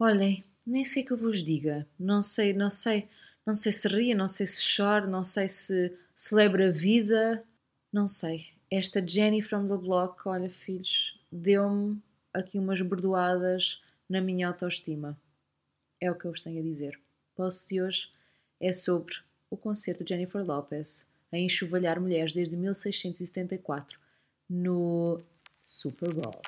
Olhem, nem sei que eu vos diga. Não sei, não sei, não sei se ria, não sei se chora, não sei se celebra a vida, não sei. Esta Jenny from the Block, olha, filhos, deu-me aqui umas bordoadas na minha autoestima. É o que eu vos tenho a dizer. O post de hoje é sobre o concerto de Jennifer Lopez a enxovalhar mulheres desde 1674 no Super Bowl.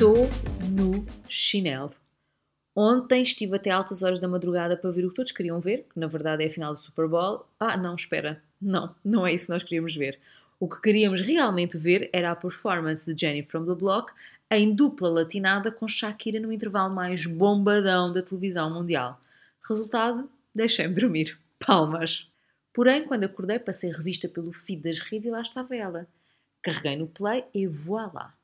Estou no chinelo. Ontem estive até altas horas da madrugada para ver o que todos queriam ver, que na verdade é a final do Super Bowl. Ah, não, espera. Não, não é isso que nós queríamos ver. O que queríamos realmente ver era a performance de Jenny from the Block em dupla latinada com Shakira no intervalo mais bombadão da televisão mundial. Resultado? Deixei-me dormir. Palmas! Porém, quando acordei, passei revista pelo feed das redes e lá estava ela. Carreguei no play e voilá!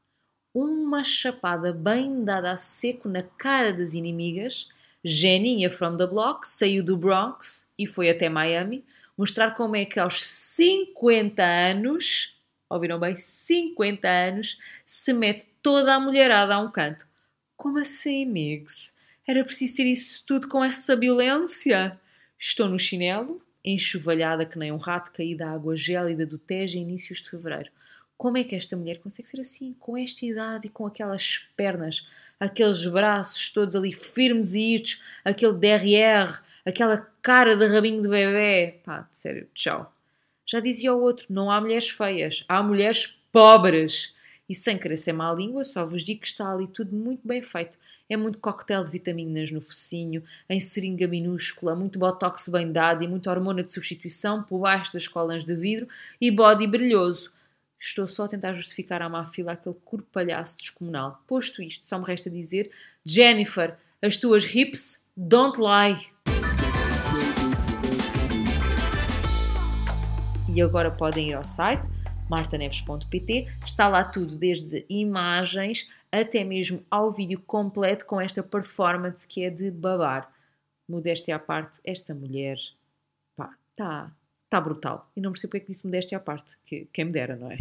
Uma chapada bem dada a seco na cara das inimigas, Geninha from the block saiu do Bronx e foi até Miami mostrar como é que aos 50 anos, ouviram bem, 50 anos, se mete toda a mulherada a um canto. Como assim, Migs? Era preciso ser isso tudo com essa violência? Estou no chinelo, enxovalhada que nem um rato caído à água gélida do Tejo em inícios de fevereiro. Como é que esta mulher consegue ser assim, com esta idade e com aquelas pernas, aqueles braços todos ali firmes e irtos, aquele DRR, aquela cara de rabinho de bebê? Pá, sério, tchau. Já dizia o outro: não há mulheres feias, há mulheres pobres. E sem querer ser má língua, só vos digo que está ali tudo muito bem feito. É muito coquetel de vitaminas no focinho, em seringa minúscula, muito botox bem dado e muita hormona de substituição por baixo das colas de vidro e body brilhoso. Estou só a tentar justificar à má fila aquele corpo palhaço descomunal. Posto isto, só me resta dizer: Jennifer, as tuas hips don't lie. E agora podem ir ao site martaneves.pt. Está lá tudo, desde imagens até mesmo ao vídeo completo com esta performance que é de babar. Modéstia à parte, esta mulher, pá, está tá brutal. E não percebo porque é que disse modéstia à parte, que quem me dera, não é?